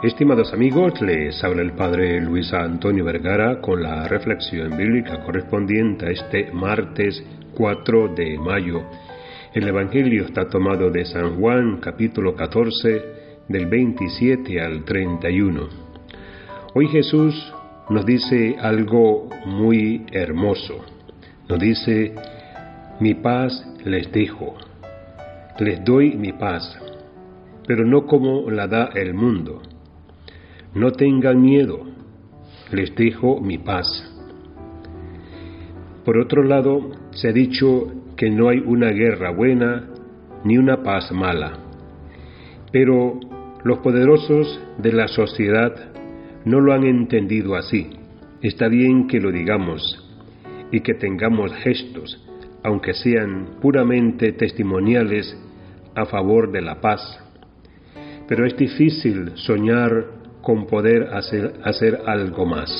Estimados amigos, les habla el Padre Luis Antonio Vergara con la reflexión bíblica correspondiente a este martes 4 de mayo. El Evangelio está tomado de San Juan capítulo 14 del 27 al 31. Hoy Jesús nos dice algo muy hermoso. Nos dice, mi paz les dejo, les doy mi paz, pero no como la da el mundo. No tengan miedo, les dejo mi paz. Por otro lado, se ha dicho que no hay una guerra buena ni una paz mala. Pero los poderosos de la sociedad no lo han entendido así. Está bien que lo digamos y que tengamos gestos, aunque sean puramente testimoniales a favor de la paz. Pero es difícil soñar con poder hacer, algo más.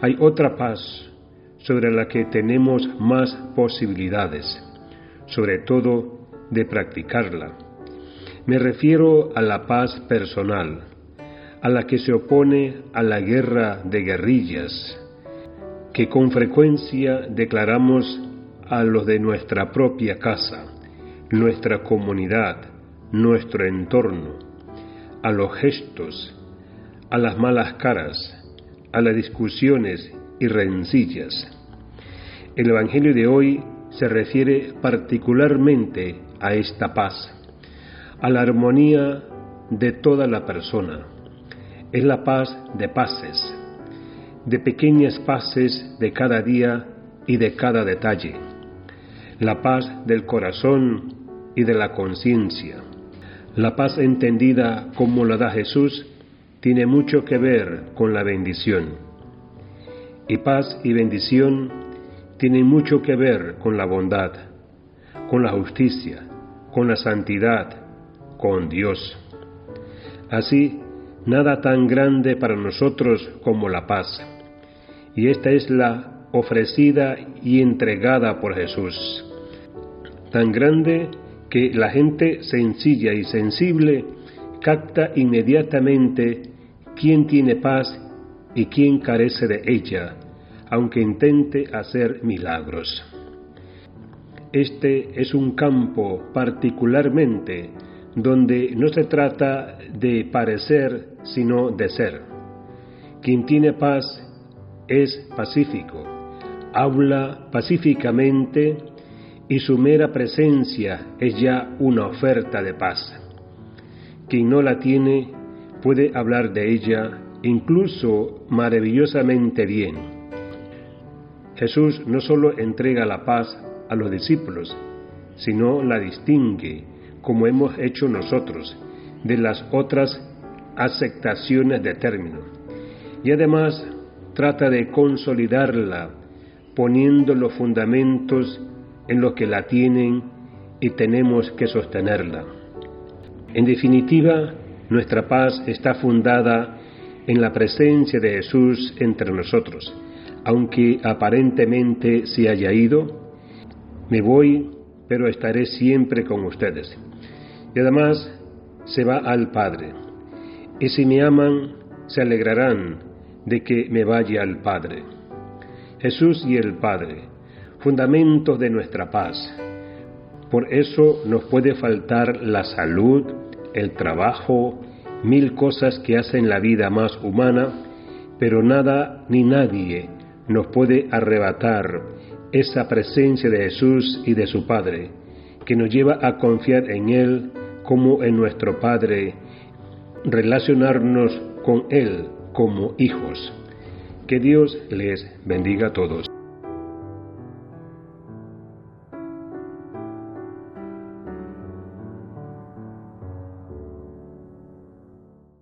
Hay otra paz sobre la que tenemos más posibilidades, sobre todo de practicarla. Me refiero a la paz personal, a la que se opone a la guerra de guerrillas, que con frecuencia declaramos a los de nuestra propia casa, nuestra comunidad, nuestro entorno, a los gestos, a las malas caras, a las discusiones y rencillas. El Evangelio de hoy se refiere particularmente a esta paz, a la armonía de toda la persona. Es la paz de paces, de pequeñas paces de cada día y de cada detalle. La paz del corazón y de la conciencia. La paz entendida como la da Jesús tiene mucho que ver con la bendición. Y paz y bendición tienen mucho que ver con la bondad, con la justicia, con la santidad, con Dios. Así, nada tan grande para nosotros como la paz. Y esta es la ofrecida y entregada por Jesús. Tan grande que la gente sencilla y sensible capta inmediatamente quién tiene paz y quién carece de ella, aunque intente hacer milagros. Este es un campo particularmente donde no se trata de parecer, sino de ser. Quien tiene paz es pacífico, habla pacíficamente y su mera presencia es ya una oferta de paz. Quien no la tiene puede hablar de ella incluso maravillosamente bien. Jesús no solo entrega la paz a los discípulos, sino la distingue, como hemos hecho nosotros, de las otras aceptaciones de término. Y además trata de consolidarla, poniendo los fundamentos en los que la tienen y tenemos que sostenerla. En definitiva, nuestra paz está fundada en la presencia de Jesús entre nosotros. Aunque aparentemente se haya ido, me voy, pero estaré siempre con ustedes. Y además se va al Padre. Y si me aman, se alegrarán de que me vaya al Padre. Jesús y el Padre, fundamentos de nuestra paz. Por eso nos puede faltar la salud, el trabajo, mil cosas que hacen la vida más humana, pero nada ni nadie nos puede arrebatar esa presencia de Jesús y de su Padre, que nos lleva a confiar en Él como en nuestro Padre, relacionarnos con Él como hijos. Que Dios les bendiga a todos.